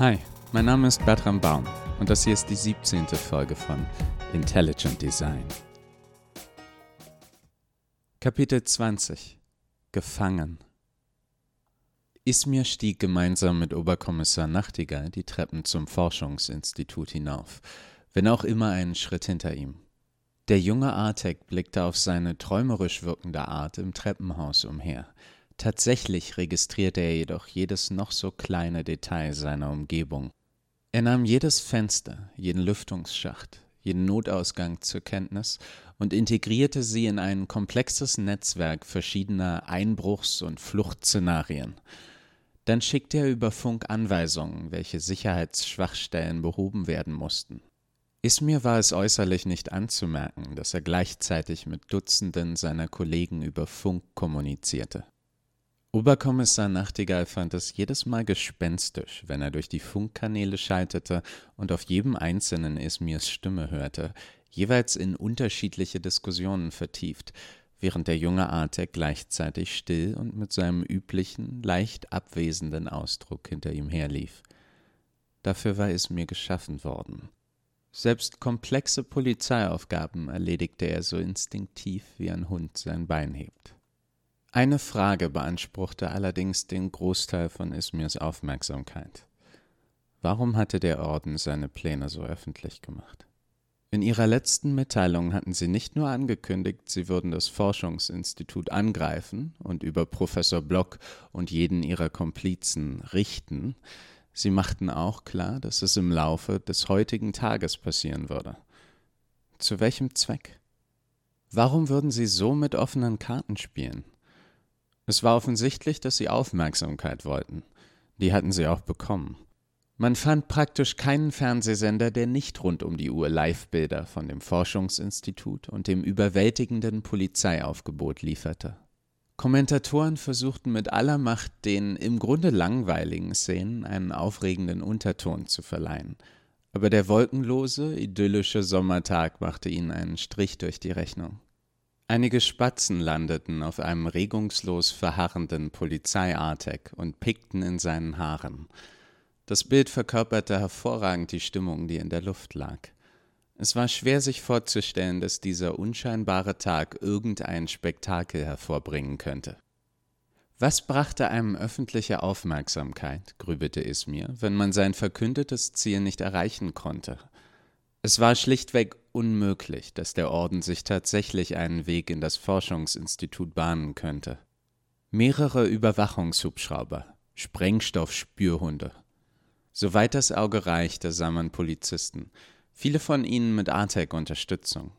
Hi, mein Name ist Bertram Baum und das hier ist die 17. Folge von Intelligent Design. Kapitel 20 Gefangen Ismir stieg gemeinsam mit Oberkommissar Nachtigall die Treppen zum Forschungsinstitut hinauf, wenn auch immer einen Schritt hinter ihm. Der junge Artek blickte auf seine träumerisch wirkende Art im Treppenhaus umher. Tatsächlich registrierte er jedoch jedes noch so kleine Detail seiner Umgebung. Er nahm jedes Fenster, jeden Lüftungsschacht, jeden Notausgang zur Kenntnis und integrierte sie in ein komplexes Netzwerk verschiedener Einbruchs- und Fluchtszenarien. Dann schickte er über Funk Anweisungen, welche Sicherheitsschwachstellen behoben werden mussten. Ismir war es äußerlich nicht anzumerken, dass er gleichzeitig mit Dutzenden seiner Kollegen über Funk kommunizierte. Oberkommissar Nachtigall fand es jedes Mal gespenstisch, wenn er durch die Funkkanäle schaltete und auf jedem einzelnen Ismirs Stimme hörte, jeweils in unterschiedliche Diskussionen vertieft, während der junge Artek gleichzeitig still und mit seinem üblichen, leicht abwesenden Ausdruck hinter ihm herlief. Dafür war Ismir geschaffen worden. Selbst komplexe Polizeiaufgaben erledigte er so instinktiv, wie ein Hund sein Bein hebt. Eine Frage beanspruchte allerdings den Großteil von Ismirs Aufmerksamkeit. Warum hatte der Orden seine Pläne so öffentlich gemacht? In ihrer letzten Mitteilung hatten sie nicht nur angekündigt, sie würden das Forschungsinstitut angreifen und über Professor Block und jeden ihrer Komplizen richten, Sie machten auch klar, dass es im Laufe des heutigen Tages passieren würde. Zu welchem Zweck? Warum würden sie so mit offenen Karten spielen? Es war offensichtlich, dass sie Aufmerksamkeit wollten. Die hatten sie auch bekommen. Man fand praktisch keinen Fernsehsender, der nicht rund um die Uhr Live-Bilder von dem Forschungsinstitut und dem überwältigenden Polizeiaufgebot lieferte. Kommentatoren versuchten mit aller Macht, den im Grunde langweiligen Szenen einen aufregenden Unterton zu verleihen. Aber der wolkenlose, idyllische Sommertag machte ihnen einen Strich durch die Rechnung. Einige Spatzen landeten auf einem regungslos verharrenden Polizeiartek und pickten in seinen Haaren. Das Bild verkörperte hervorragend die Stimmung, die in der Luft lag. Es war schwer sich vorzustellen, dass dieser unscheinbare Tag irgendein Spektakel hervorbringen könnte. Was brachte einem öffentliche Aufmerksamkeit, grübelte Ismir, wenn man sein verkündetes Ziel nicht erreichen konnte? Es war schlichtweg unmöglich, dass der Orden sich tatsächlich einen Weg in das Forschungsinstitut bahnen könnte. Mehrere Überwachungshubschrauber, Sprengstoffspürhunde. Soweit das Auge reichte, sah man Polizisten, viele von ihnen mit ARTEC-Unterstützung.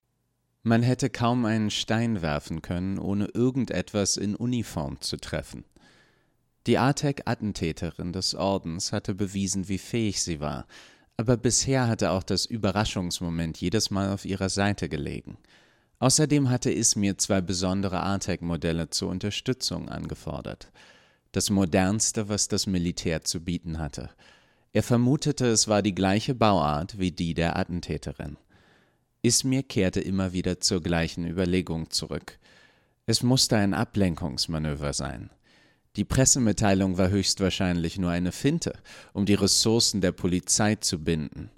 Man hätte kaum einen Stein werfen können, ohne irgendetwas in Uniform zu treffen. Die ARTEC-Attentäterin des Ordens hatte bewiesen, wie fähig sie war, aber bisher hatte auch das Überraschungsmoment jedes Mal auf ihrer Seite gelegen. Außerdem hatte Ismir zwei besondere ARTEC-Modelle zur Unterstützung angefordert. Das modernste, was das Militär zu bieten hatte – er vermutete, es war die gleiche Bauart wie die der Attentäterin. Ismir kehrte immer wieder zur gleichen Überlegung zurück. Es musste ein Ablenkungsmanöver sein. Die Pressemitteilung war höchstwahrscheinlich nur eine Finte, um die Ressourcen der Polizei zu binden.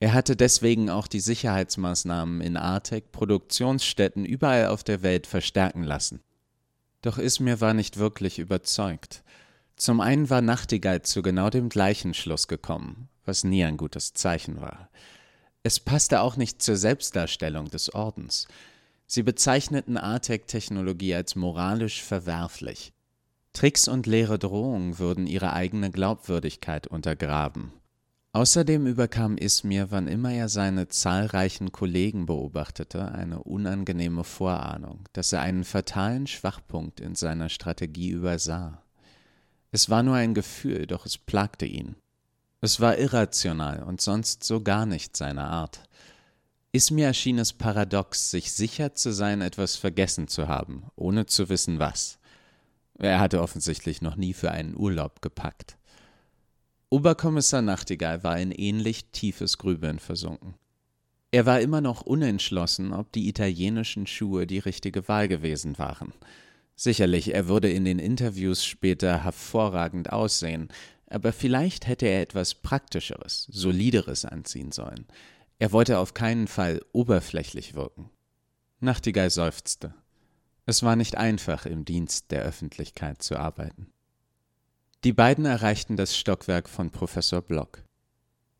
Er hatte deswegen auch die Sicherheitsmaßnahmen in Artec Produktionsstätten überall auf der Welt verstärken lassen. Doch Ismir war nicht wirklich überzeugt. Zum einen war Nachtigall zu genau dem gleichen Schluss gekommen, was nie ein gutes Zeichen war. Es passte auch nicht zur Selbstdarstellung des Ordens. Sie bezeichneten ATEC-Technologie als moralisch verwerflich. Tricks und leere Drohungen würden ihre eigene Glaubwürdigkeit untergraben. Außerdem überkam Ismir, wann immer er seine zahlreichen Kollegen beobachtete, eine unangenehme Vorahnung, dass er einen fatalen Schwachpunkt in seiner Strategie übersah. Es war nur ein Gefühl, doch es plagte ihn. Es war irrational und sonst so gar nicht seine Art. Ismir erschien es paradox, sich sicher zu sein, etwas vergessen zu haben, ohne zu wissen was. Er hatte offensichtlich noch nie für einen Urlaub gepackt. Oberkommissar Nachtigall war in ähnlich tiefes Grübeln versunken. Er war immer noch unentschlossen, ob die italienischen Schuhe die richtige Wahl gewesen waren. Sicherlich, er würde in den Interviews später hervorragend aussehen, aber vielleicht hätte er etwas Praktischeres, Solideres anziehen sollen. Er wollte auf keinen Fall oberflächlich wirken. Nachtigall seufzte. Es war nicht einfach, im Dienst der Öffentlichkeit zu arbeiten. Die beiden erreichten das Stockwerk von Professor Block.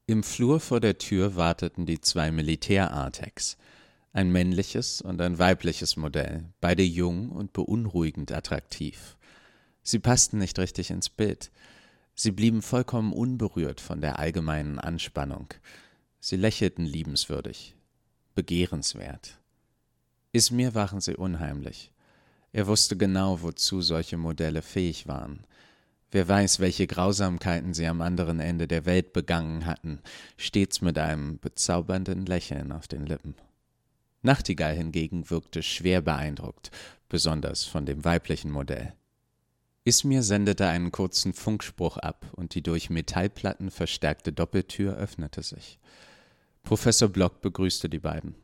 Im Flur vor der Tür warteten die zwei Militär-Artex, ein männliches und ein weibliches Modell, beide jung und beunruhigend attraktiv. Sie passten nicht richtig ins Bild. Sie blieben vollkommen unberührt von der allgemeinen Anspannung. Sie lächelten liebenswürdig, begehrenswert. Ismir waren sie unheimlich. Er wusste genau, wozu solche Modelle fähig waren. Wer weiß, welche Grausamkeiten sie am anderen Ende der Welt begangen hatten, stets mit einem bezaubernden Lächeln auf den Lippen. Nachtigall hingegen wirkte schwer beeindruckt, besonders von dem weiblichen Modell. Ismir sendete einen kurzen Funkspruch ab und die durch Metallplatten verstärkte Doppeltür öffnete sich. Professor Block begrüßte die beiden.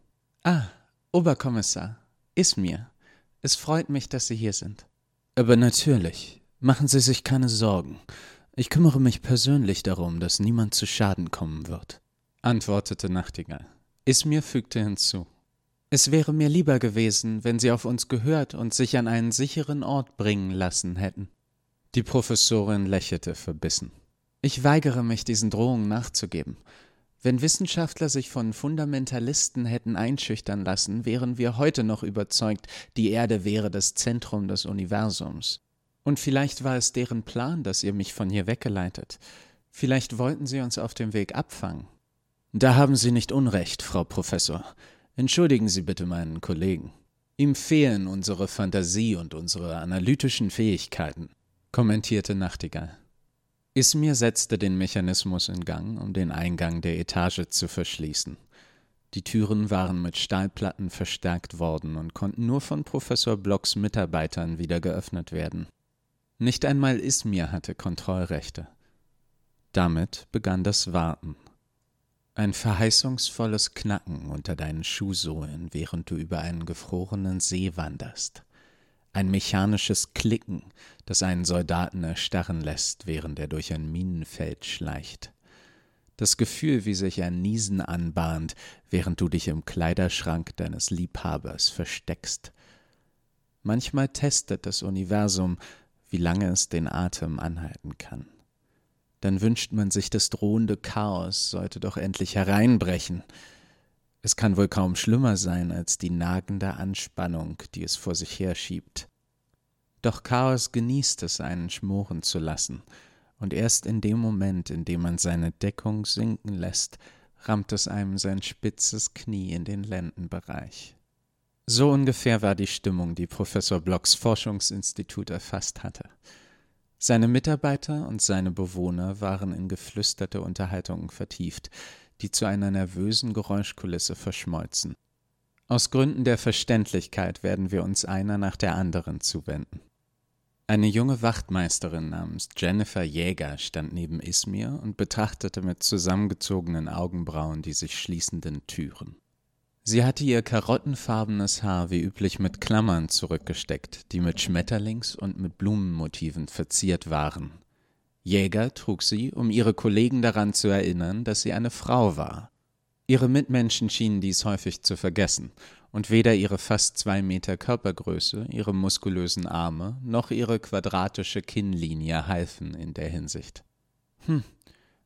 Ah, Oberkommissar, Ismir. Es freut mich, dass Sie hier sind. Aber natürlich, Machen Sie sich keine Sorgen. Ich kümmere mich persönlich darum, dass niemand zu Schaden kommen wird, antwortete Nachtigall. Ismir fügte hinzu. Es wäre mir lieber gewesen, wenn Sie auf uns gehört und sich an einen sicheren Ort bringen lassen hätten. Die Professorin lächelte verbissen. Ich weigere mich, diesen Drohungen nachzugeben. Wenn Wissenschaftler sich von Fundamentalisten hätten einschüchtern lassen, wären wir heute noch überzeugt, die Erde wäre das Zentrum des Universums. Und vielleicht war es deren Plan, dass ihr mich von hier weggeleitet. Vielleicht wollten sie uns auf dem Weg abfangen. Da haben Sie nicht Unrecht, Frau Professor. Entschuldigen Sie bitte meinen Kollegen. Ihm fehlen unsere Fantasie und unsere analytischen Fähigkeiten, kommentierte Nachtigall. Ismir setzte den Mechanismus in Gang, um den Eingang der Etage zu verschließen. Die Türen waren mit Stahlplatten verstärkt worden und konnten nur von Professor Blocks Mitarbeitern wieder geöffnet werden. Nicht einmal Ismir hatte Kontrollrechte. Damit begann das Warten. Ein verheißungsvolles Knacken unter deinen Schuhsohlen, während du über einen gefrorenen See wanderst. Ein mechanisches Klicken, das einen Soldaten erstarren lässt, während er durch ein Minenfeld schleicht. Das Gefühl, wie sich ein Niesen anbahnt, während du dich im Kleiderschrank deines Liebhabers versteckst. Manchmal testet das Universum, wie lange es den Atem anhalten kann. Dann wünscht man sich, das drohende Chaos sollte doch endlich hereinbrechen. Es kann wohl kaum schlimmer sein als die nagende Anspannung, die es vor sich herschiebt. Doch Chaos genießt es, einen schmoren zu lassen, und erst in dem Moment, in dem man seine Deckung sinken lässt, rammt es einem sein spitzes Knie in den Lendenbereich. So ungefähr war die Stimmung, die Professor Blocks Forschungsinstitut erfasst hatte. Seine Mitarbeiter und seine Bewohner waren in geflüsterte Unterhaltungen vertieft, die zu einer nervösen Geräuschkulisse verschmolzen. Aus Gründen der Verständlichkeit werden wir uns einer nach der anderen zuwenden. Eine junge Wachtmeisterin namens Jennifer Jäger stand neben Ismir und betrachtete mit zusammengezogenen Augenbrauen die sich schließenden Türen. Sie hatte ihr karottenfarbenes Haar wie üblich mit Klammern zurückgesteckt, die mit Schmetterlings- und mit Blumenmotiven verziert waren. Jäger trug sie, um ihre Kollegen daran zu erinnern, dass sie eine Frau war. Ihre Mitmenschen schienen dies häufig zu vergessen, und weder ihre fast zwei Meter Körpergröße, ihre muskulösen Arme, noch ihre quadratische Kinnlinie halfen in der Hinsicht. Hm,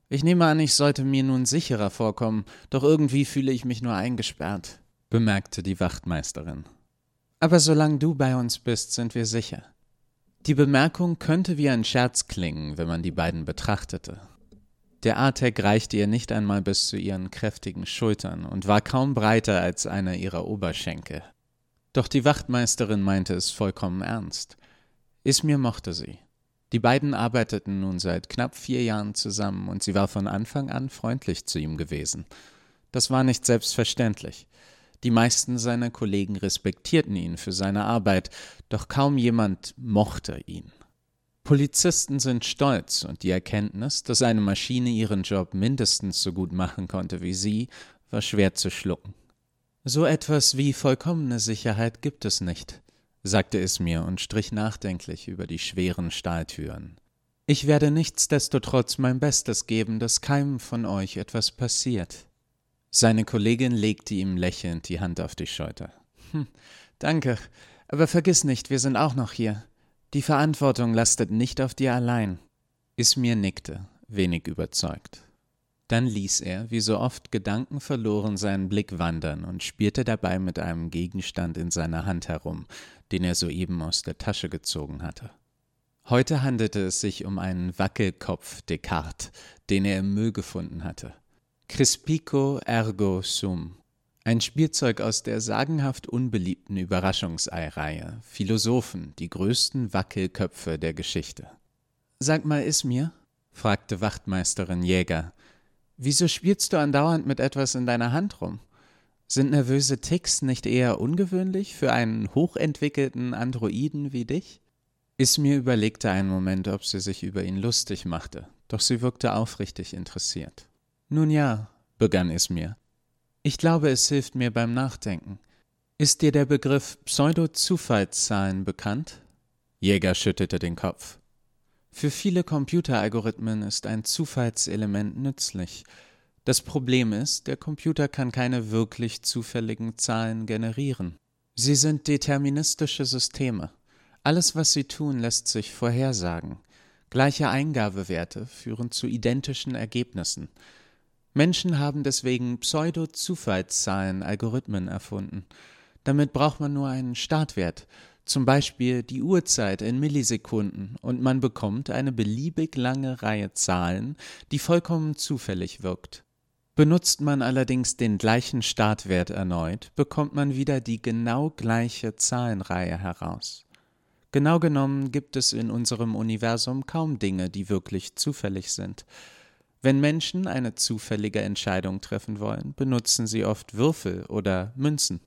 ich nehme an, ich sollte mir nun sicherer vorkommen, doch irgendwie fühle ich mich nur eingesperrt, bemerkte die Wachtmeisterin. Aber solange du bei uns bist, sind wir sicher. Die Bemerkung könnte wie ein Scherz klingen, wenn man die beiden betrachtete. Der Artek reichte ihr nicht einmal bis zu ihren kräftigen Schultern und war kaum breiter als einer ihrer Oberschenkel. Doch die Wachtmeisterin meinte es vollkommen ernst. Ismir mochte sie. Die beiden arbeiteten nun seit knapp vier Jahren zusammen und sie war von Anfang an freundlich zu ihm gewesen. Das war nicht selbstverständlich. Die meisten seiner Kollegen respektierten ihn für seine Arbeit, doch kaum jemand mochte ihn. Polizisten sind stolz und die Erkenntnis, dass eine Maschine ihren Job mindestens so gut machen konnte wie sie, war schwer zu schlucken. So etwas wie vollkommene Sicherheit gibt es nicht sagte es mir und strich nachdenklich über die schweren Stahltüren. Ich werde nichtsdestotrotz mein Bestes geben, dass keinem von euch etwas passiert. Seine Kollegin legte ihm lächelnd die Hand auf die Schulter. Hm, danke, aber vergiss nicht, wir sind auch noch hier. Die Verantwortung lastet nicht auf dir allein. Ismir nickte, wenig überzeugt. Dann ließ er, wie so oft Gedanken verloren, seinen Blick wandern und spielte dabei mit einem Gegenstand in seiner Hand herum, den er soeben aus der Tasche gezogen hatte. Heute handelte es sich um einen Wackelkopf Descartes, den er im Müll gefunden hatte. Crispico ergo sum. Ein Spielzeug aus der sagenhaft unbeliebten Überraschungsei-Reihe. Philosophen, die größten Wackelköpfe der Geschichte. Sag mal, Ismir, fragte Wachtmeisterin Jäger, wieso spielst du andauernd mit etwas in deiner Hand rum? Sind nervöse Ticks nicht eher ungewöhnlich für einen hochentwickelten Androiden wie dich? Ismir überlegte einen Moment, ob sie sich über ihn lustig machte, doch sie wirkte aufrichtig interessiert. Nun ja, begann Ismir. Ich glaube, es hilft mir beim Nachdenken. Ist dir der Begriff Pseudo-Zufallszahlen bekannt? Jäger schüttelte den Kopf. Für viele Computeralgorithmen ist ein Zufallselement nützlich. Das Problem ist, der Computer kann keine wirklich zufälligen Zahlen generieren. Sie sind deterministische Systeme. Alles, was sie tun, lässt sich vorhersagen. Gleiche Eingabewerte führen zu identischen Ergebnissen. Menschen haben deswegen Pseudo-Zufallszahlen Algorithmen erfunden. Damit braucht man nur einen Startwert, zum Beispiel die Uhrzeit in Millisekunden, und man bekommt eine beliebig lange Reihe Zahlen, die vollkommen zufällig wirkt. Benutzt man allerdings den gleichen Startwert erneut, bekommt man wieder die genau gleiche Zahlenreihe heraus. Genau genommen gibt es in unserem Universum kaum Dinge, die wirklich zufällig sind. Wenn Menschen eine zufällige Entscheidung treffen wollen, benutzen sie oft Würfel oder Münzen.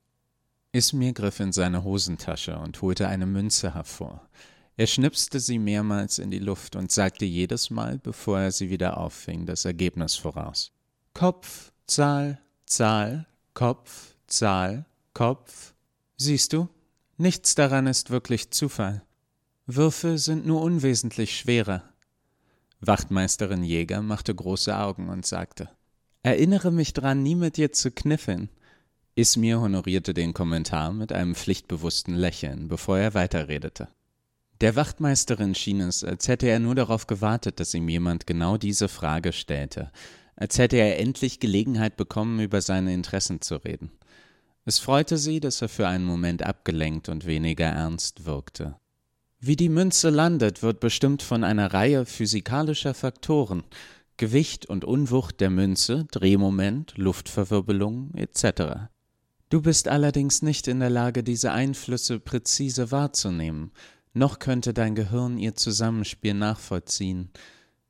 Ismir griff in seine Hosentasche und holte eine Münze hervor. Er schnipste sie mehrmals in die Luft und sagte jedes Mal, bevor er sie wieder auffing, das Ergebnis voraus. Kopf, Zahl, Zahl, Kopf, Zahl, Kopf. Siehst du, Nichts daran ist wirklich Zufall. Würfe sind nur unwesentlich schwerer. Wachtmeisterin Jäger machte große Augen und sagte Erinnere mich dran, nie mit dir zu kniffeln. Ismir honorierte den Kommentar mit einem pflichtbewussten Lächeln, bevor er weiterredete. Der Wachtmeisterin schien es, als hätte er nur darauf gewartet, dass ihm jemand genau diese Frage stellte, als hätte er endlich Gelegenheit bekommen, über seine Interessen zu reden. Es freute sie, dass er für einen Moment abgelenkt und weniger ernst wirkte. Wie die Münze landet, wird bestimmt von einer Reihe physikalischer Faktoren Gewicht und Unwucht der Münze, Drehmoment, Luftverwirbelung etc. Du bist allerdings nicht in der Lage, diese Einflüsse präzise wahrzunehmen, noch könnte dein Gehirn ihr Zusammenspiel nachvollziehen.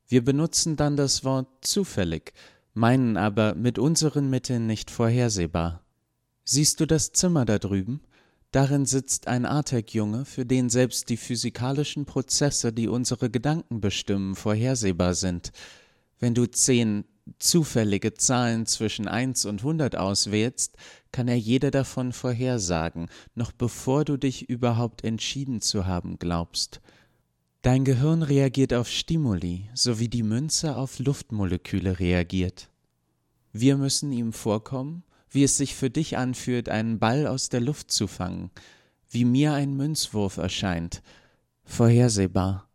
Wir benutzen dann das Wort zufällig, meinen aber mit unseren Mitteln nicht vorhersehbar. Siehst du das Zimmer da drüben? Darin sitzt ein Artek-Junge, für den selbst die physikalischen Prozesse, die unsere Gedanken bestimmen, vorhersehbar sind. Wenn du zehn zufällige Zahlen zwischen eins und hundert auswählst, kann er jede davon vorhersagen, noch bevor du dich überhaupt entschieden zu haben glaubst. Dein Gehirn reagiert auf Stimuli, so wie die Münze auf Luftmoleküle reagiert. Wir müssen ihm vorkommen, wie es sich für dich anfühlt, einen Ball aus der Luft zu fangen, wie mir ein Münzwurf erscheint. Vorhersehbar.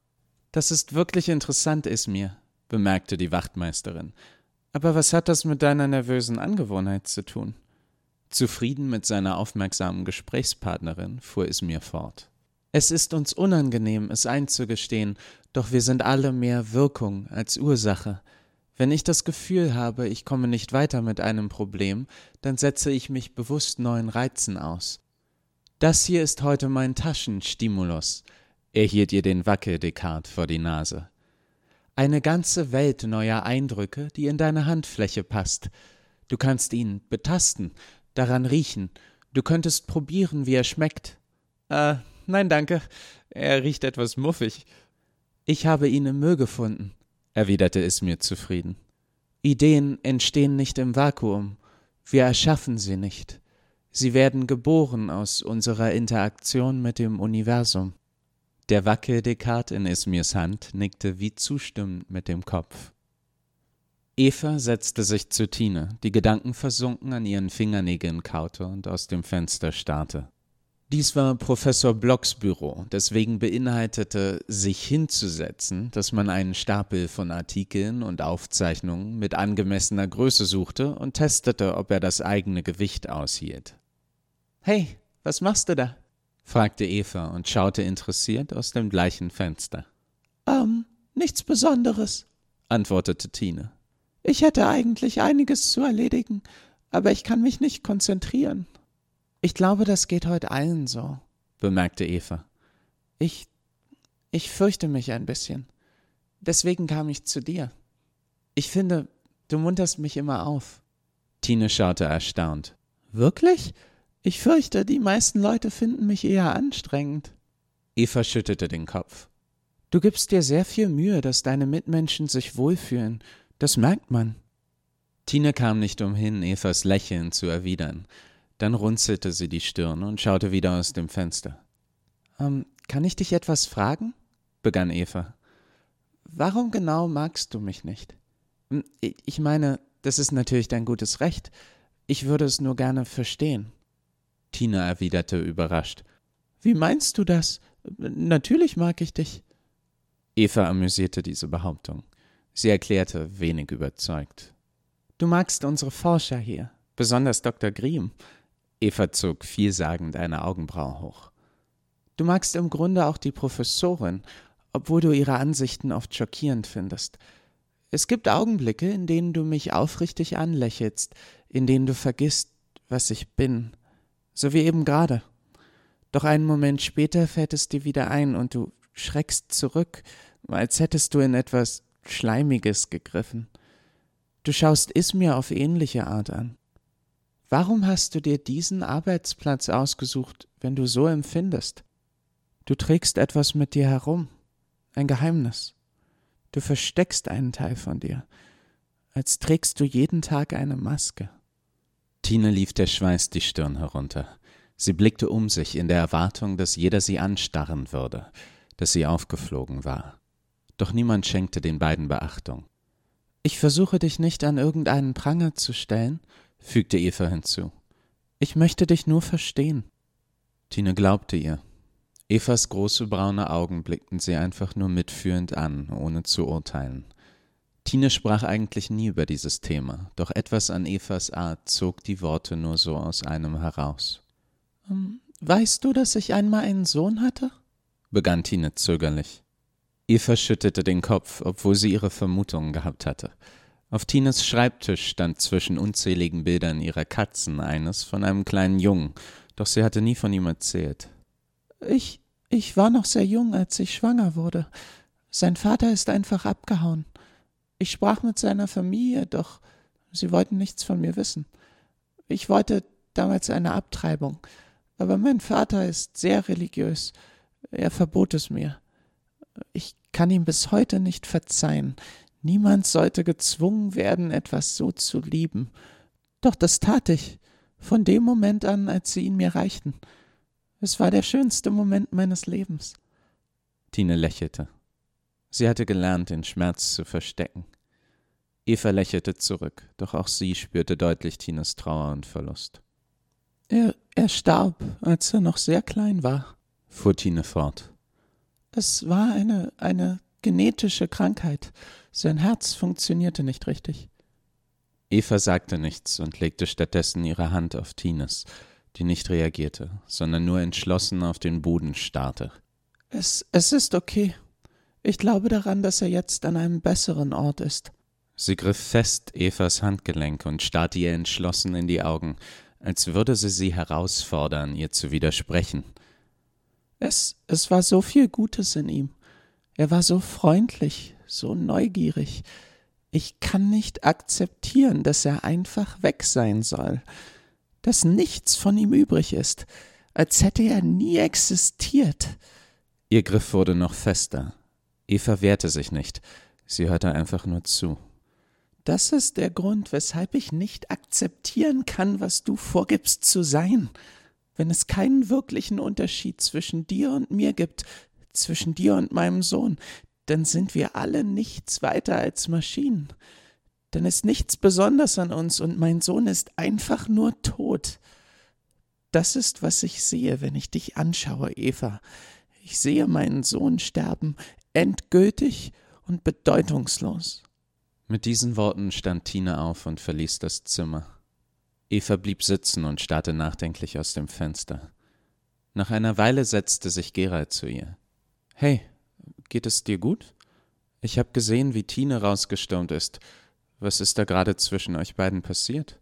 Das ist wirklich interessant, Ismir, bemerkte die Wachtmeisterin. Aber was hat das mit deiner nervösen Angewohnheit zu tun? Zufrieden mit seiner aufmerksamen Gesprächspartnerin fuhr Ismir fort. Es ist uns unangenehm, es einzugestehen, doch wir sind alle mehr Wirkung als Ursache. Wenn ich das Gefühl habe, ich komme nicht weiter mit einem Problem, dann setze ich mich bewusst neuen Reizen aus. Das hier ist heute mein Taschenstimulus. Er hielt ihr den Wackel-Descartes vor die Nase. Eine ganze Welt neuer Eindrücke, die in deine Handfläche passt. Du kannst ihn betasten, daran riechen. Du könntest probieren, wie er schmeckt. Äh, nein, danke. Er riecht etwas muffig. Ich habe ihn im Müll gefunden erwiderte Ismir zufrieden. Ideen entstehen nicht im Vakuum, wir erschaffen sie nicht. Sie werden geboren aus unserer Interaktion mit dem Universum. Der Wackeldekat in Ismirs Hand nickte wie zustimmend mit dem Kopf. Eva setzte sich zu Tine, die Gedanken versunken an ihren Fingernägeln kaute und aus dem Fenster starrte. Dies war Professor Blocks Büro, deswegen beinhaltete sich hinzusetzen, dass man einen Stapel von Artikeln und Aufzeichnungen mit angemessener Größe suchte und testete, ob er das eigene Gewicht aushielt. Hey, was machst du da? fragte Eva und schaute interessiert aus dem gleichen Fenster. Ähm, nichts Besonderes, antwortete Tine. Ich hätte eigentlich einiges zu erledigen, aber ich kann mich nicht konzentrieren. Ich glaube, das geht heute allen so, bemerkte Eva. Ich. ich fürchte mich ein bisschen. Deswegen kam ich zu dir. Ich finde, du munterst mich immer auf. Tine schaute erstaunt. Wirklich? Ich fürchte, die meisten Leute finden mich eher anstrengend. Eva schüttelte den Kopf. Du gibst dir sehr viel Mühe, dass deine Mitmenschen sich wohlfühlen das merkt man. Tine kam nicht umhin, Evas Lächeln zu erwidern. Dann runzelte sie die Stirn und schaute wieder aus dem Fenster. Ähm, kann ich dich etwas fragen? begann Eva. Warum genau magst du mich nicht? Hm, ich meine, das ist natürlich dein gutes Recht. Ich würde es nur gerne verstehen. Tina erwiderte überrascht. Wie meinst du das? Natürlich mag ich dich. Eva amüsierte diese Behauptung. Sie erklärte, wenig überzeugt. Du magst unsere Forscher hier, besonders Dr. Griem. Eva zog vielsagend eine Augenbraue hoch. Du magst im Grunde auch die Professorin, obwohl du ihre Ansichten oft schockierend findest. Es gibt Augenblicke, in denen du mich aufrichtig anlächelst, in denen du vergisst, was ich bin, so wie eben gerade. Doch einen Moment später fällt es dir wieder ein und du schreckst zurück, als hättest du in etwas Schleimiges gegriffen. Du schaust Ismir auf ähnliche Art an. Warum hast du dir diesen Arbeitsplatz ausgesucht, wenn du so empfindest? Du trägst etwas mit dir herum, ein Geheimnis. Du versteckst einen Teil von dir, als trägst du jeden Tag eine Maske. Tine lief der Schweiß die Stirn herunter. Sie blickte um sich in der Erwartung, dass jeder sie anstarren würde, dass sie aufgeflogen war doch niemand schenkte den beiden Beachtung. Ich versuche dich nicht an irgendeinen Pranger zu stellen, fügte Eva hinzu. Ich möchte dich nur verstehen. Tine glaubte ihr. Evas große braune Augen blickten sie einfach nur mitfühlend an, ohne zu urteilen. Tine sprach eigentlich nie über dieses Thema, doch etwas an Evas Art zog die Worte nur so aus einem heraus. Ähm, weißt du, dass ich einmal einen Sohn hatte? begann Tine zögerlich. Eva schüttete den Kopf, obwohl sie ihre Vermutungen gehabt hatte. Auf Tines Schreibtisch stand zwischen unzähligen Bildern ihrer Katzen eines von einem kleinen Jungen, doch sie hatte nie von ihm erzählt. Ich, ich war noch sehr jung, als ich schwanger wurde. Sein Vater ist einfach abgehauen. Ich sprach mit seiner Familie, doch sie wollten nichts von mir wissen. Ich wollte damals eine Abtreibung, aber mein Vater ist sehr religiös. Er verbot es mir. Ich kann ihm bis heute nicht verzeihen. Niemand sollte gezwungen werden, etwas so zu lieben. Doch das tat ich, von dem Moment an, als sie ihn mir reichten. Es war der schönste Moment meines Lebens. Tine lächelte. Sie hatte gelernt, den Schmerz zu verstecken. Eva lächelte zurück, doch auch sie spürte deutlich Tines Trauer und Verlust. Er, er starb, als er noch sehr klein war, fuhr Tine fort. Es war eine, eine genetische Krankheit. Sein Herz funktionierte nicht richtig. Eva sagte nichts und legte stattdessen ihre Hand auf Tines, die nicht reagierte, sondern nur entschlossen auf den Boden starrte. Es, es ist okay. Ich glaube daran, dass er jetzt an einem besseren Ort ist. Sie griff fest Evas Handgelenk und starrte ihr entschlossen in die Augen, als würde sie sie herausfordern, ihr zu widersprechen. Es, es war so viel Gutes in ihm. Er war so freundlich, so neugierig. Ich kann nicht akzeptieren, dass er einfach weg sein soll, dass nichts von ihm übrig ist, als hätte er nie existiert. Ihr Griff wurde noch fester. Eva wehrte sich nicht, sie hörte einfach nur zu. Das ist der Grund, weshalb ich nicht akzeptieren kann, was du vorgibst zu sein, wenn es keinen wirklichen Unterschied zwischen dir und mir gibt, zwischen dir und meinem Sohn, dann sind wir alle nichts weiter als Maschinen. Dann ist nichts besonders an uns und mein Sohn ist einfach nur tot. Das ist, was ich sehe, wenn ich dich anschaue, Eva. Ich sehe meinen Sohn sterben, endgültig und bedeutungslos. Mit diesen Worten stand Tina auf und verließ das Zimmer. Eva blieb sitzen und starrte nachdenklich aus dem Fenster. Nach einer Weile setzte sich Gerald zu ihr. Hey, geht es dir gut? Ich habe gesehen, wie Tine rausgestürmt ist. Was ist da gerade zwischen euch beiden passiert?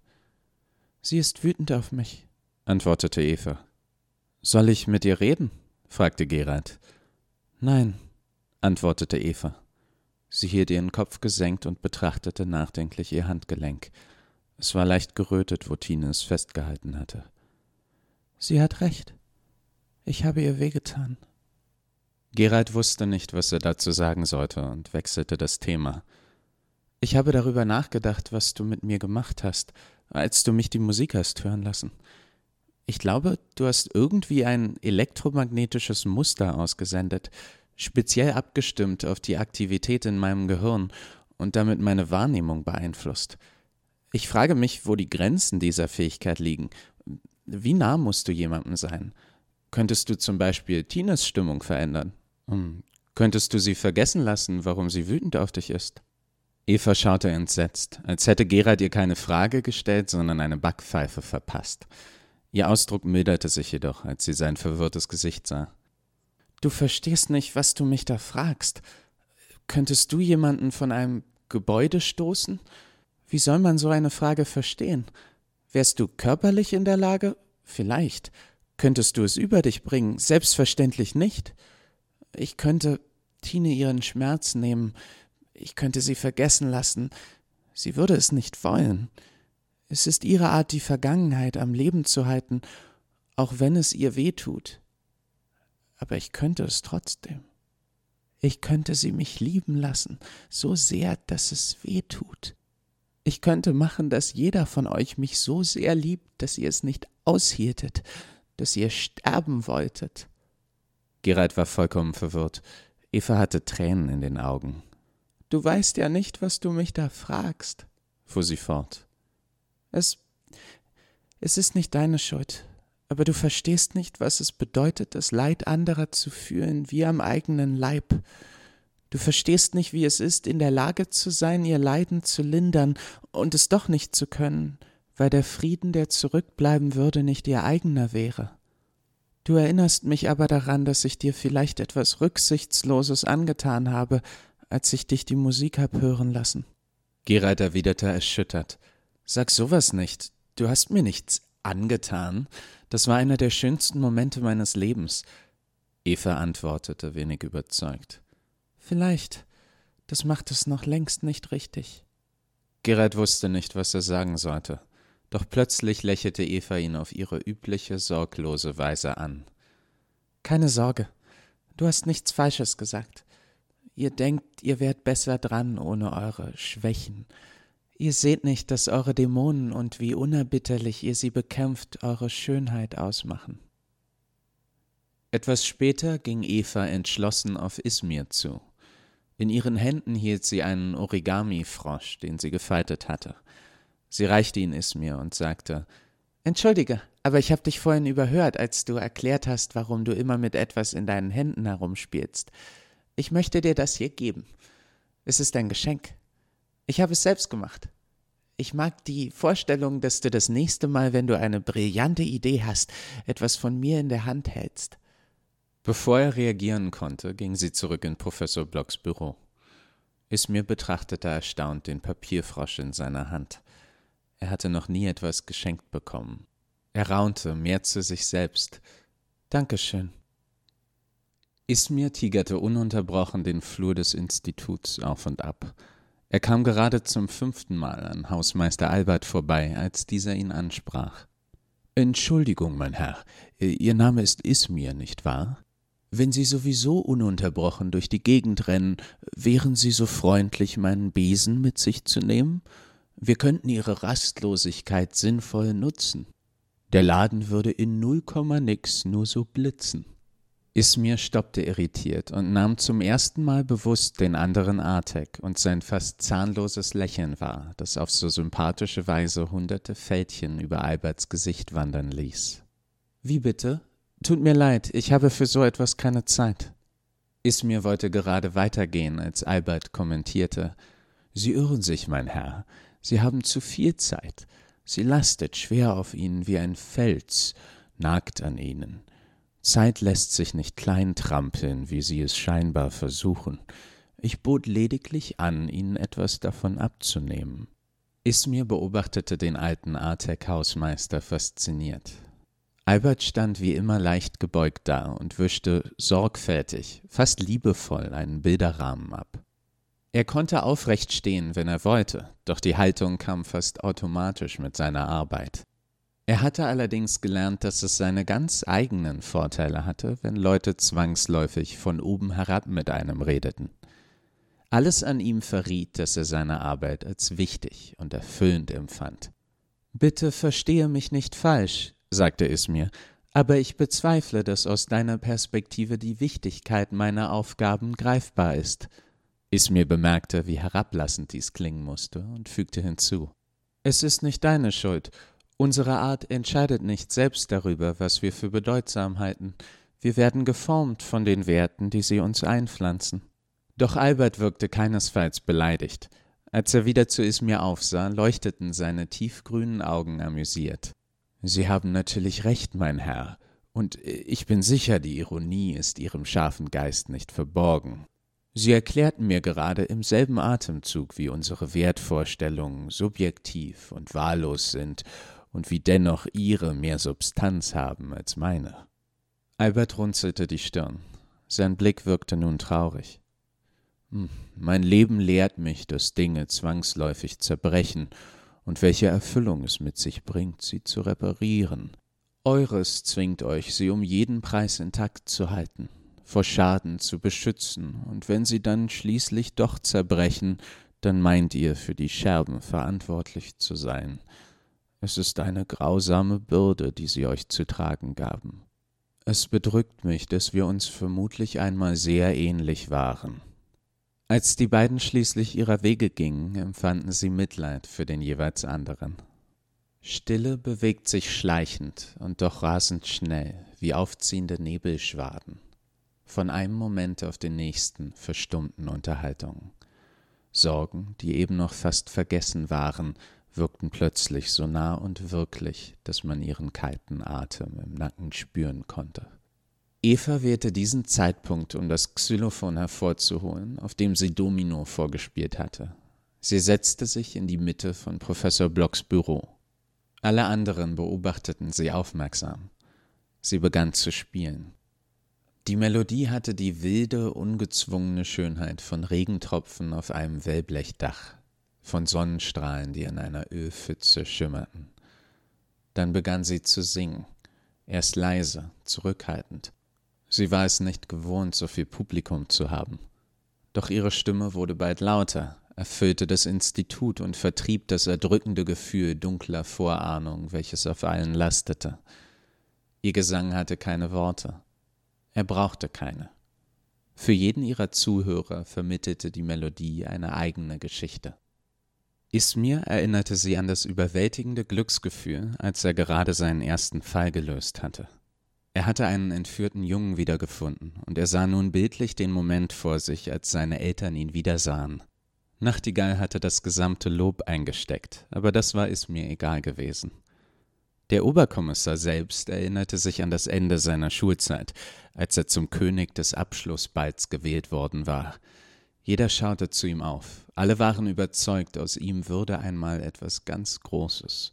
Sie ist wütend auf mich, antwortete Eva. Soll ich mit ihr reden? fragte Gerald. Nein, antwortete Eva. Sie hielt ihren Kopf gesenkt und betrachtete nachdenklich ihr Handgelenk. Es war leicht gerötet, wo Tine es festgehalten hatte. Sie hat recht. Ich habe ihr wehgetan. Gerald wusste nicht, was er dazu sagen sollte und wechselte das Thema. Ich habe darüber nachgedacht, was du mit mir gemacht hast, als du mich die Musik hast hören lassen. Ich glaube, du hast irgendwie ein elektromagnetisches Muster ausgesendet, speziell abgestimmt auf die Aktivität in meinem Gehirn und damit meine Wahrnehmung beeinflusst. Ich frage mich, wo die Grenzen dieser Fähigkeit liegen. Wie nah musst du jemandem sein? Könntest du zum Beispiel Tinas Stimmung verändern? Hm. Könntest du sie vergessen lassen, warum sie wütend auf dich ist? Eva schaute entsetzt, als hätte Gerald ihr keine Frage gestellt, sondern eine Backpfeife verpasst. Ihr Ausdruck milderte sich jedoch, als sie sein verwirrtes Gesicht sah. Du verstehst nicht, was du mich da fragst. Könntest du jemanden von einem Gebäude stoßen? Wie soll man so eine Frage verstehen? Wärst du körperlich in der Lage? Vielleicht. Könntest du es über dich bringen? Selbstverständlich nicht. Ich könnte Tine ihren Schmerz nehmen, ich könnte sie vergessen lassen, sie würde es nicht wollen. Es ist ihre Art, die Vergangenheit am Leben zu halten, auch wenn es ihr weh tut. Aber ich könnte es trotzdem. Ich könnte sie mich lieben lassen, so sehr, dass es weh tut. Ich könnte machen, dass jeder von euch mich so sehr liebt, dass ihr es nicht aushieltet, dass ihr sterben wolltet. Gerald war vollkommen verwirrt. Eva hatte Tränen in den Augen. Du weißt ja nicht, was du mich da fragst, fuhr sie fort. Es. es ist nicht deine Schuld, aber du verstehst nicht, was es bedeutet, das Leid anderer zu fühlen wie am eigenen Leib. Du verstehst nicht, wie es ist, in der Lage zu sein, ihr Leiden zu lindern und es doch nicht zu können, weil der Frieden, der zurückbleiben würde, nicht ihr eigener wäre. Du erinnerst mich aber daran, dass ich dir vielleicht etwas Rücksichtsloses angetan habe, als ich dich die Musik hab hören lassen. Gerald erwiderte erschüttert. Sag sowas nicht. Du hast mir nichts angetan. Das war einer der schönsten Momente meines Lebens. Eva antwortete wenig überzeugt. Vielleicht. Das macht es noch längst nicht richtig. Gerald wusste nicht, was er sagen sollte. Doch plötzlich lächelte Eva ihn auf ihre übliche, sorglose Weise an. Keine Sorge, du hast nichts Falsches gesagt. Ihr denkt, ihr wärt besser dran ohne eure Schwächen. Ihr seht nicht, dass eure Dämonen und wie unerbitterlich ihr sie bekämpft, eure Schönheit ausmachen. Etwas später ging Eva entschlossen auf Ismir zu. In ihren Händen hielt sie einen Origami-Frosch, den sie gefaltet hatte. Sie reichte ihn es mir und sagte Entschuldige, aber ich habe dich vorhin überhört, als du erklärt hast, warum du immer mit etwas in deinen Händen herumspielst. Ich möchte dir das hier geben. Es ist ein Geschenk. Ich habe es selbst gemacht. Ich mag die Vorstellung, dass du das nächste Mal, wenn du eine brillante Idee hast, etwas von mir in der Hand hältst. Bevor er reagieren konnte, ging sie zurück in Professor Blocks Büro. Ismir betrachtete erstaunt den Papierfrosch in seiner Hand. Er hatte noch nie etwas geschenkt bekommen. Er raunte mehr zu sich selbst. Dankeschön. Ismir tigerte ununterbrochen den Flur des Instituts auf und ab. Er kam gerade zum fünften Mal an Hausmeister Albert vorbei, als dieser ihn ansprach. Entschuldigung, mein Herr, Ihr Name ist Ismir, nicht wahr? Wenn Sie sowieso ununterbrochen durch die Gegend rennen, wären Sie so freundlich, meinen Besen mit sich zu nehmen? Wir könnten ihre Rastlosigkeit sinnvoll nutzen. Der Laden würde in null Komma nix nur so blitzen. Ismir stoppte irritiert und nahm zum ersten Mal bewusst den anderen Artek und sein fast zahnloses Lächeln wahr, das auf so sympathische Weise hunderte Fältchen über Alberts Gesicht wandern ließ. Wie bitte? Tut mir leid, ich habe für so etwas keine Zeit. Ismir wollte gerade weitergehen, als Albert kommentierte Sie irren sich, mein Herr. Sie haben zu viel Zeit. Sie lastet schwer auf Ihnen wie ein Fels, nagt an Ihnen. Zeit lässt sich nicht klein trampeln, wie Sie es scheinbar versuchen. Ich bot lediglich an, Ihnen etwas davon abzunehmen. Ismir beobachtete den alten Artek-Hausmeister fasziniert. Albert stand wie immer leicht gebeugt da und wischte sorgfältig, fast liebevoll einen Bilderrahmen ab. Er konnte aufrecht stehen, wenn er wollte, doch die Haltung kam fast automatisch mit seiner Arbeit. Er hatte allerdings gelernt, dass es seine ganz eigenen Vorteile hatte, wenn Leute zwangsläufig von oben herab mit einem redeten. Alles an ihm verriet, dass er seine Arbeit als wichtig und erfüllend empfand. Bitte verstehe mich nicht falsch, sagte es mir, aber ich bezweifle, dass aus deiner Perspektive die Wichtigkeit meiner Aufgaben greifbar ist. Ismir bemerkte, wie herablassend dies klingen musste und fügte hinzu. Es ist nicht deine Schuld, Unsere Art entscheidet nicht selbst darüber, was wir für bedeutsam halten. Wir werden geformt von den Werten, die sie uns einpflanzen. Doch Albert wirkte keinesfalls beleidigt. Als er wieder zu Ismir aufsah, leuchteten seine tiefgrünen Augen amüsiert. Sie haben natürlich recht, mein Herr, und ich bin sicher, die Ironie ist Ihrem scharfen Geist nicht verborgen. Sie erklärten mir gerade im selben Atemzug, wie unsere Wertvorstellungen subjektiv und wahllos sind und wie dennoch ihre mehr Substanz haben als meine. Albert runzelte die Stirn. Sein Blick wirkte nun traurig. Hm, mein Leben lehrt mich, dass Dinge zwangsläufig zerbrechen und welche Erfüllung es mit sich bringt, sie zu reparieren. Eures zwingt euch, sie um jeden Preis intakt zu halten, vor Schaden zu beschützen, und wenn sie dann schließlich doch zerbrechen, dann meint ihr, für die Scherben verantwortlich zu sein. Es ist eine grausame Bürde, die sie euch zu tragen gaben. Es bedrückt mich, dass wir uns vermutlich einmal sehr ähnlich waren. Als die beiden schließlich ihrer Wege gingen, empfanden sie Mitleid für den jeweils anderen. Stille bewegt sich schleichend und doch rasend schnell, wie aufziehende Nebelschwaden. Von einem Moment auf den nächsten verstummten Unterhaltungen. Sorgen, die eben noch fast vergessen waren, wirkten plötzlich so nah und wirklich, dass man ihren kalten Atem im Nacken spüren konnte. Eva wählte diesen Zeitpunkt, um das Xylophon hervorzuholen, auf dem sie Domino vorgespielt hatte. Sie setzte sich in die Mitte von Professor Blocks Büro. Alle anderen beobachteten sie aufmerksam. Sie begann zu spielen. Die Melodie hatte die wilde, ungezwungene Schönheit von Regentropfen auf einem Wellblechdach von Sonnenstrahlen, die in einer Ölpfütze schimmerten. Dann begann sie zu singen, erst leise, zurückhaltend. Sie war es nicht gewohnt, so viel Publikum zu haben. Doch ihre Stimme wurde bald lauter, erfüllte das Institut und vertrieb das erdrückende Gefühl dunkler Vorahnung, welches auf allen lastete. Ihr Gesang hatte keine Worte. Er brauchte keine. Für jeden ihrer Zuhörer vermittelte die Melodie eine eigene Geschichte. Ismir erinnerte sie an das überwältigende Glücksgefühl, als er gerade seinen ersten Fall gelöst hatte. Er hatte einen entführten Jungen wiedergefunden, und er sah nun bildlich den Moment vor sich, als seine Eltern ihn wiedersahen. Nachtigall hatte das gesamte Lob eingesteckt, aber das war Ismir egal gewesen. Der Oberkommissar selbst erinnerte sich an das Ende seiner Schulzeit, als er zum König des Abschlussballs gewählt worden war. Jeder schaute zu ihm auf. Alle waren überzeugt, aus ihm würde einmal etwas ganz Großes.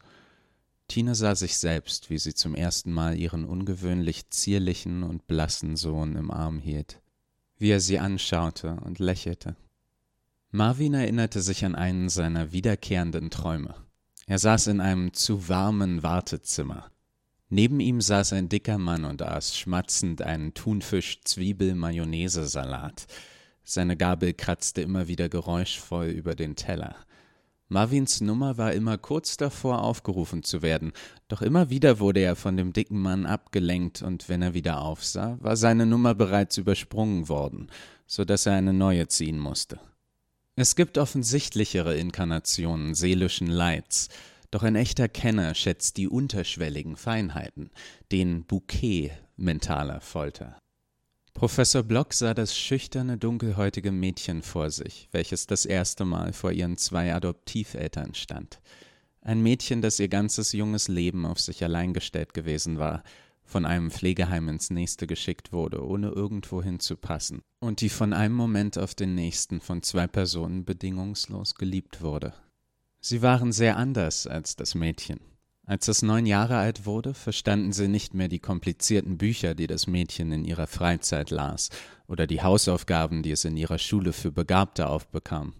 Tina sah sich selbst, wie sie zum ersten Mal ihren ungewöhnlich zierlichen und blassen Sohn im Arm hielt, wie er sie anschaute und lächelte. Marvin erinnerte sich an einen seiner wiederkehrenden Träume. Er saß in einem zu warmen Wartezimmer. Neben ihm saß ein dicker Mann und aß schmatzend einen Thunfisch-Zwiebel-Mayonnaise-Salat. Seine Gabel kratzte immer wieder geräuschvoll über den Teller. Marvins Nummer war immer kurz davor aufgerufen zu werden, doch immer wieder wurde er von dem dicken Mann abgelenkt, und wenn er wieder aufsah, war seine Nummer bereits übersprungen worden, so dass er eine neue ziehen musste. Es gibt offensichtlichere Inkarnationen seelischen Leids, doch ein echter Kenner schätzt die unterschwelligen Feinheiten, den Bouquet mentaler Folter. Professor Block sah das schüchterne, dunkelhäutige Mädchen vor sich, welches das erste Mal vor ihren zwei Adoptiveltern stand. Ein Mädchen, das ihr ganzes junges Leben auf sich allein gestellt gewesen war, von einem Pflegeheim ins nächste geschickt wurde, ohne irgendwohin zu passen, und die von einem Moment auf den nächsten von zwei Personen bedingungslos geliebt wurde. Sie waren sehr anders als das Mädchen. Als es neun Jahre alt wurde, verstanden sie nicht mehr die komplizierten Bücher, die das Mädchen in ihrer Freizeit las, oder die Hausaufgaben, die es in ihrer Schule für Begabte aufbekam.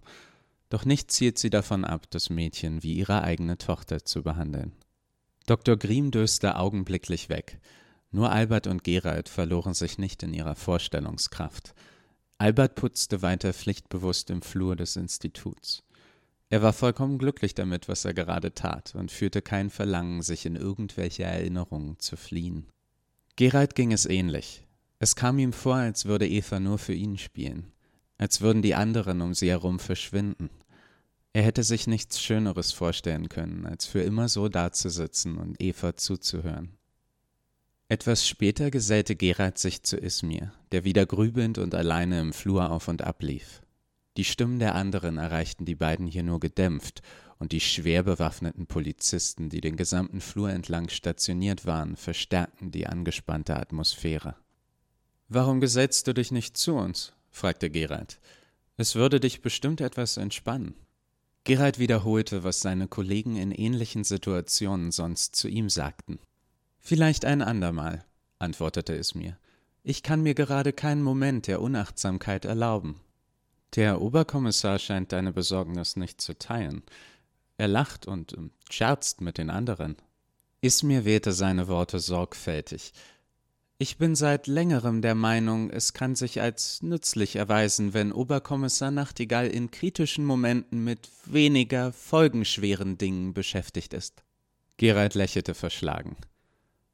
Doch nichts hielt sie davon ab, das Mädchen wie ihre eigene Tochter zu behandeln. Dr. Griem döste augenblicklich weg. Nur Albert und Gerald verloren sich nicht in ihrer Vorstellungskraft. Albert putzte weiter pflichtbewusst im Flur des Instituts. Er war vollkommen glücklich damit, was er gerade tat, und fühlte kein Verlangen, sich in irgendwelche Erinnerungen zu fliehen. Gerald ging es ähnlich. Es kam ihm vor, als würde Eva nur für ihn spielen, als würden die anderen um sie herum verschwinden. Er hätte sich nichts Schöneres vorstellen können, als für immer so dazusitzen und Eva zuzuhören. Etwas später gesellte Gerald sich zu Ismir, der wieder grübelnd und alleine im Flur auf und ab lief. Die Stimmen der anderen erreichten die beiden hier nur gedämpft, und die schwer bewaffneten Polizisten, die den gesamten Flur entlang stationiert waren, verstärkten die angespannte Atmosphäre. Warum gesetzt du dich nicht zu uns? fragte Gerald. Es würde dich bestimmt etwas entspannen. Gerald wiederholte, was seine Kollegen in ähnlichen Situationen sonst zu ihm sagten. Vielleicht ein andermal, antwortete es mir. Ich kann mir gerade keinen Moment der Unachtsamkeit erlauben. Der Oberkommissar scheint deine Besorgnis nicht zu teilen. Er lacht und ähm, scherzt mit den anderen. Ismir wählte seine Worte sorgfältig. Ich bin seit längerem der Meinung, es kann sich als nützlich erweisen, wenn Oberkommissar Nachtigall in kritischen Momenten mit weniger folgenschweren Dingen beschäftigt ist. Gerald lächelte verschlagen.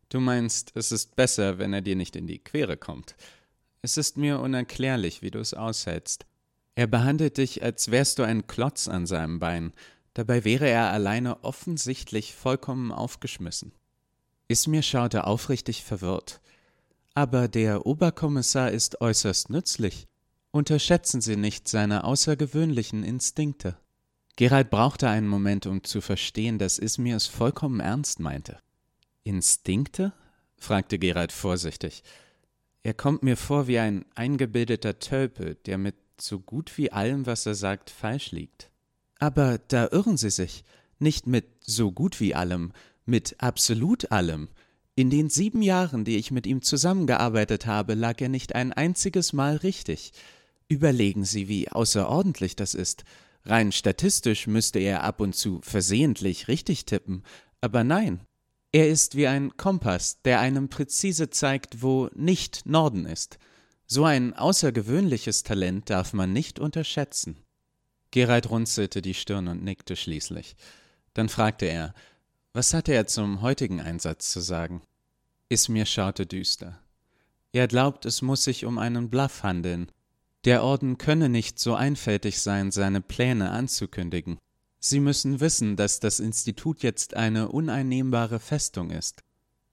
Du meinst, es ist besser, wenn er dir nicht in die Quere kommt. Es ist mir unerklärlich, wie du es aushältst. Er behandelt dich, als wärst du ein Klotz an seinem Bein, dabei wäre er alleine offensichtlich vollkommen aufgeschmissen. Ismir schaute aufrichtig verwirrt. Aber der Oberkommissar ist äußerst nützlich. Unterschätzen Sie nicht seine außergewöhnlichen Instinkte. Gerald brauchte einen Moment, um zu verstehen, dass Ismir es vollkommen ernst meinte. Instinkte? fragte Gerald vorsichtig. Er kommt mir vor wie ein eingebildeter Tölpel, der mit so gut wie allem, was er sagt, falsch liegt. Aber da irren Sie sich. Nicht mit so gut wie allem, mit absolut allem. In den sieben Jahren, die ich mit ihm zusammengearbeitet habe, lag er nicht ein einziges Mal richtig. Überlegen Sie, wie außerordentlich das ist. Rein statistisch müsste er ab und zu versehentlich richtig tippen, aber nein. Er ist wie ein Kompass, der einem präzise zeigt, wo nicht Norden ist. So ein außergewöhnliches Talent darf man nicht unterschätzen. Gerald runzelte die Stirn und nickte schließlich. Dann fragte er, was hatte er zum heutigen Einsatz zu sagen? Ismir schaute düster. Er glaubt, es muss sich um einen Bluff handeln. Der Orden könne nicht so einfältig sein, seine Pläne anzukündigen. Sie müssen wissen, dass das Institut jetzt eine uneinnehmbare Festung ist.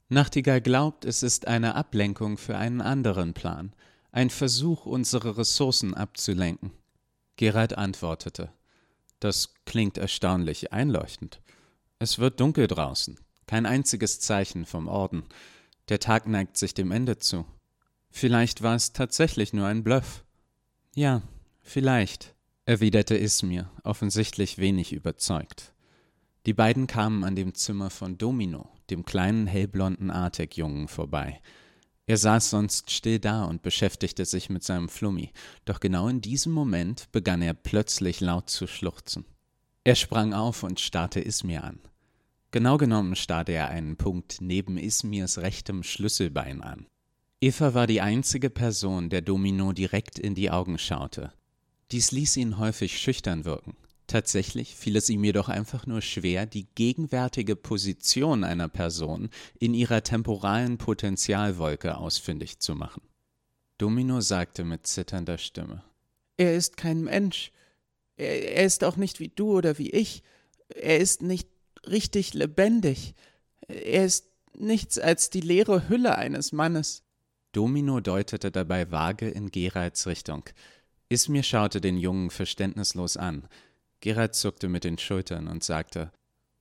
Nachtigall glaubt, es ist eine Ablenkung für einen anderen Plan, ein Versuch, unsere Ressourcen abzulenken. Gerald antwortete. Das klingt erstaunlich einleuchtend. Es wird dunkel draußen, kein einziges Zeichen vom Orden. Der Tag neigt sich dem Ende zu. Vielleicht war es tatsächlich nur ein Bluff. Ja, vielleicht, erwiderte Ismir, offensichtlich wenig überzeugt. Die beiden kamen an dem Zimmer von Domino, dem kleinen hellblonden Artek-Jungen, vorbei. Er saß sonst still da und beschäftigte sich mit seinem Flummi, doch genau in diesem Moment begann er plötzlich laut zu schluchzen. Er sprang auf und starrte Ismir an. Genau genommen starrte er einen Punkt neben Ismirs rechtem Schlüsselbein an. Eva war die einzige Person, der Domino direkt in die Augen schaute. Dies ließ ihn häufig schüchtern wirken. Tatsächlich fiel es ihm jedoch einfach nur schwer, die gegenwärtige Position einer Person in ihrer temporalen Potentialwolke ausfindig zu machen. Domino sagte mit zitternder Stimme Er ist kein Mensch. Er, er ist auch nicht wie du oder wie ich. Er ist nicht richtig lebendig. Er ist nichts als die leere Hülle eines Mannes. Domino deutete dabei vage in Geralds Richtung. Ismir schaute den Jungen verständnislos an. Gerald zuckte mit den Schultern und sagte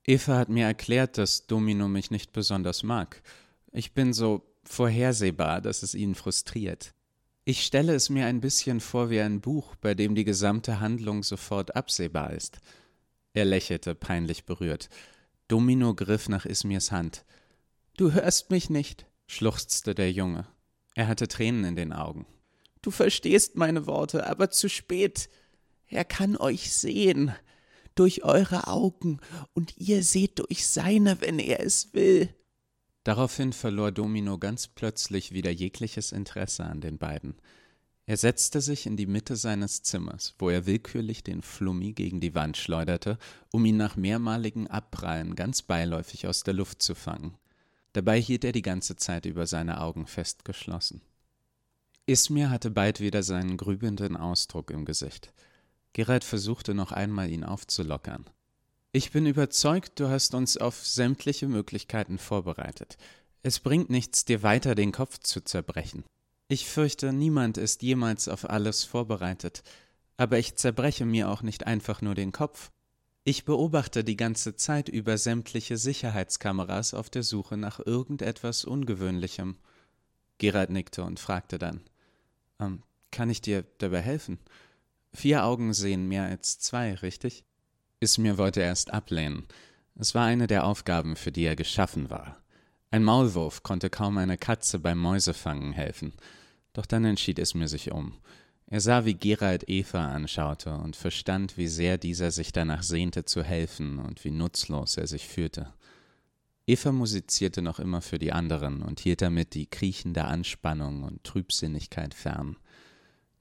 Eva hat mir erklärt, dass Domino mich nicht besonders mag. Ich bin so vorhersehbar, dass es ihn frustriert. Ich stelle es mir ein bisschen vor wie ein Buch, bei dem die gesamte Handlung sofort absehbar ist. Er lächelte, peinlich berührt. Domino griff nach Ismirs Hand. Du hörst mich nicht, schluchzte der Junge. Er hatte Tränen in den Augen. Du verstehst meine Worte, aber zu spät. Er kann euch sehen, durch eure Augen, und ihr seht durch seine, wenn er es will. Daraufhin verlor Domino ganz plötzlich wieder jegliches Interesse an den beiden. Er setzte sich in die Mitte seines Zimmers, wo er willkürlich den Flummi gegen die Wand schleuderte, um ihn nach mehrmaligen Abprallen ganz beiläufig aus der Luft zu fangen. Dabei hielt er die ganze Zeit über seine Augen festgeschlossen. Ismir hatte bald wieder seinen grübelnden Ausdruck im Gesicht. Gerald versuchte noch einmal, ihn aufzulockern. Ich bin überzeugt, du hast uns auf sämtliche Möglichkeiten vorbereitet. Es bringt nichts, dir weiter den Kopf zu zerbrechen. Ich fürchte, niemand ist jemals auf alles vorbereitet, aber ich zerbreche mir auch nicht einfach nur den Kopf. Ich beobachte die ganze Zeit über sämtliche Sicherheitskameras auf der Suche nach irgendetwas Ungewöhnlichem. Gerald nickte und fragte dann ähm, Kann ich dir dabei helfen? Vier Augen sehen mehr als zwei, richtig? Ismir wollte erst ablehnen. Es war eine der Aufgaben, für die er geschaffen war. Ein Maulwurf konnte kaum einer Katze beim Mäusefangen helfen. Doch dann entschied Ismir sich um. Er sah, wie Gerald Eva anschaute und verstand, wie sehr dieser sich danach sehnte zu helfen und wie nutzlos er sich fühlte. Eva musizierte noch immer für die anderen und hielt damit die kriechende Anspannung und Trübsinnigkeit fern.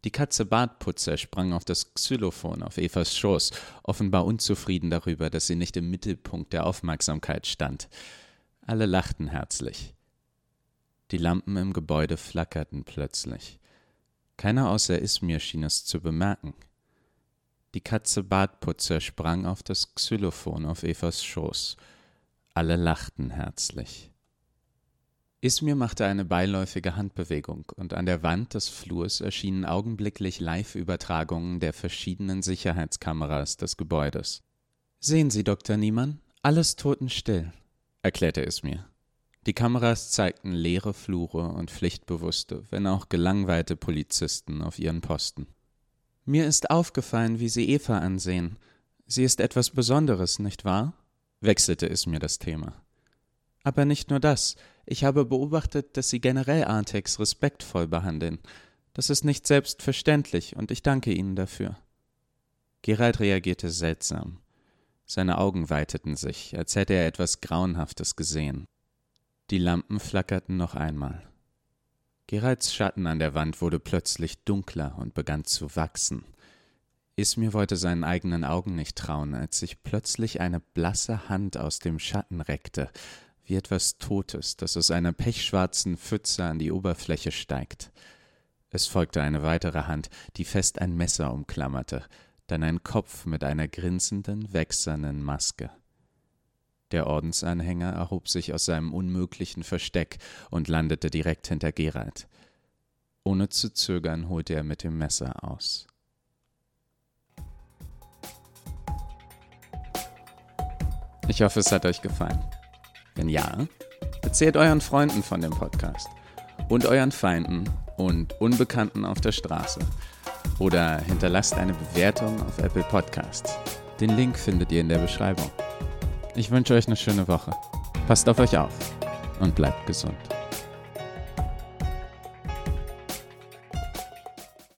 Die Katze Bartputzer sprang auf das Xylophon auf Evas Schoß, offenbar unzufrieden darüber, dass sie nicht im Mittelpunkt der Aufmerksamkeit stand. Alle lachten herzlich. Die Lampen im Gebäude flackerten plötzlich. Keiner außer Ismir schien es zu bemerken. Die Katze Bartputzer sprang auf das Xylophon auf Evas Schoß. Alle lachten herzlich. Ismir machte eine beiläufige Handbewegung, und an der Wand des Flurs erschienen augenblicklich Live-Übertragungen der verschiedenen Sicherheitskameras des Gebäudes. Sehen Sie, Dr. Niemann, alles totenstill, erklärte Ismir. Die Kameras zeigten leere Flure und pflichtbewusste, wenn auch gelangweilte Polizisten auf ihren Posten. Mir ist aufgefallen, wie Sie Eva ansehen. Sie ist etwas Besonderes, nicht wahr? Wechselte Ismir das Thema. Aber nicht nur das. Ich habe beobachtet, dass Sie generell Artex respektvoll behandeln. Das ist nicht selbstverständlich, und ich danke Ihnen dafür. Gerald reagierte seltsam. Seine Augen weiteten sich, als hätte er etwas Grauenhaftes gesehen. Die Lampen flackerten noch einmal. Geralds Schatten an der Wand wurde plötzlich dunkler und begann zu wachsen. Ismir wollte seinen eigenen Augen nicht trauen, als sich plötzlich eine blasse Hand aus dem Schatten reckte, wie etwas Totes, das aus einer pechschwarzen Pfütze an die Oberfläche steigt. Es folgte eine weitere Hand, die fest ein Messer umklammerte, dann ein Kopf mit einer grinsenden, wächsernen Maske. Der Ordensanhänger erhob sich aus seinem unmöglichen Versteck und landete direkt hinter Gerald. Ohne zu zögern holte er mit dem Messer aus. Ich hoffe, es hat euch gefallen. Wenn ja, erzählt euren Freunden von dem Podcast und euren Feinden und Unbekannten auf der Straße oder hinterlasst eine Bewertung auf Apple Podcasts. Den Link findet ihr in der Beschreibung. Ich wünsche euch eine schöne Woche. Passt auf euch auf und bleibt gesund.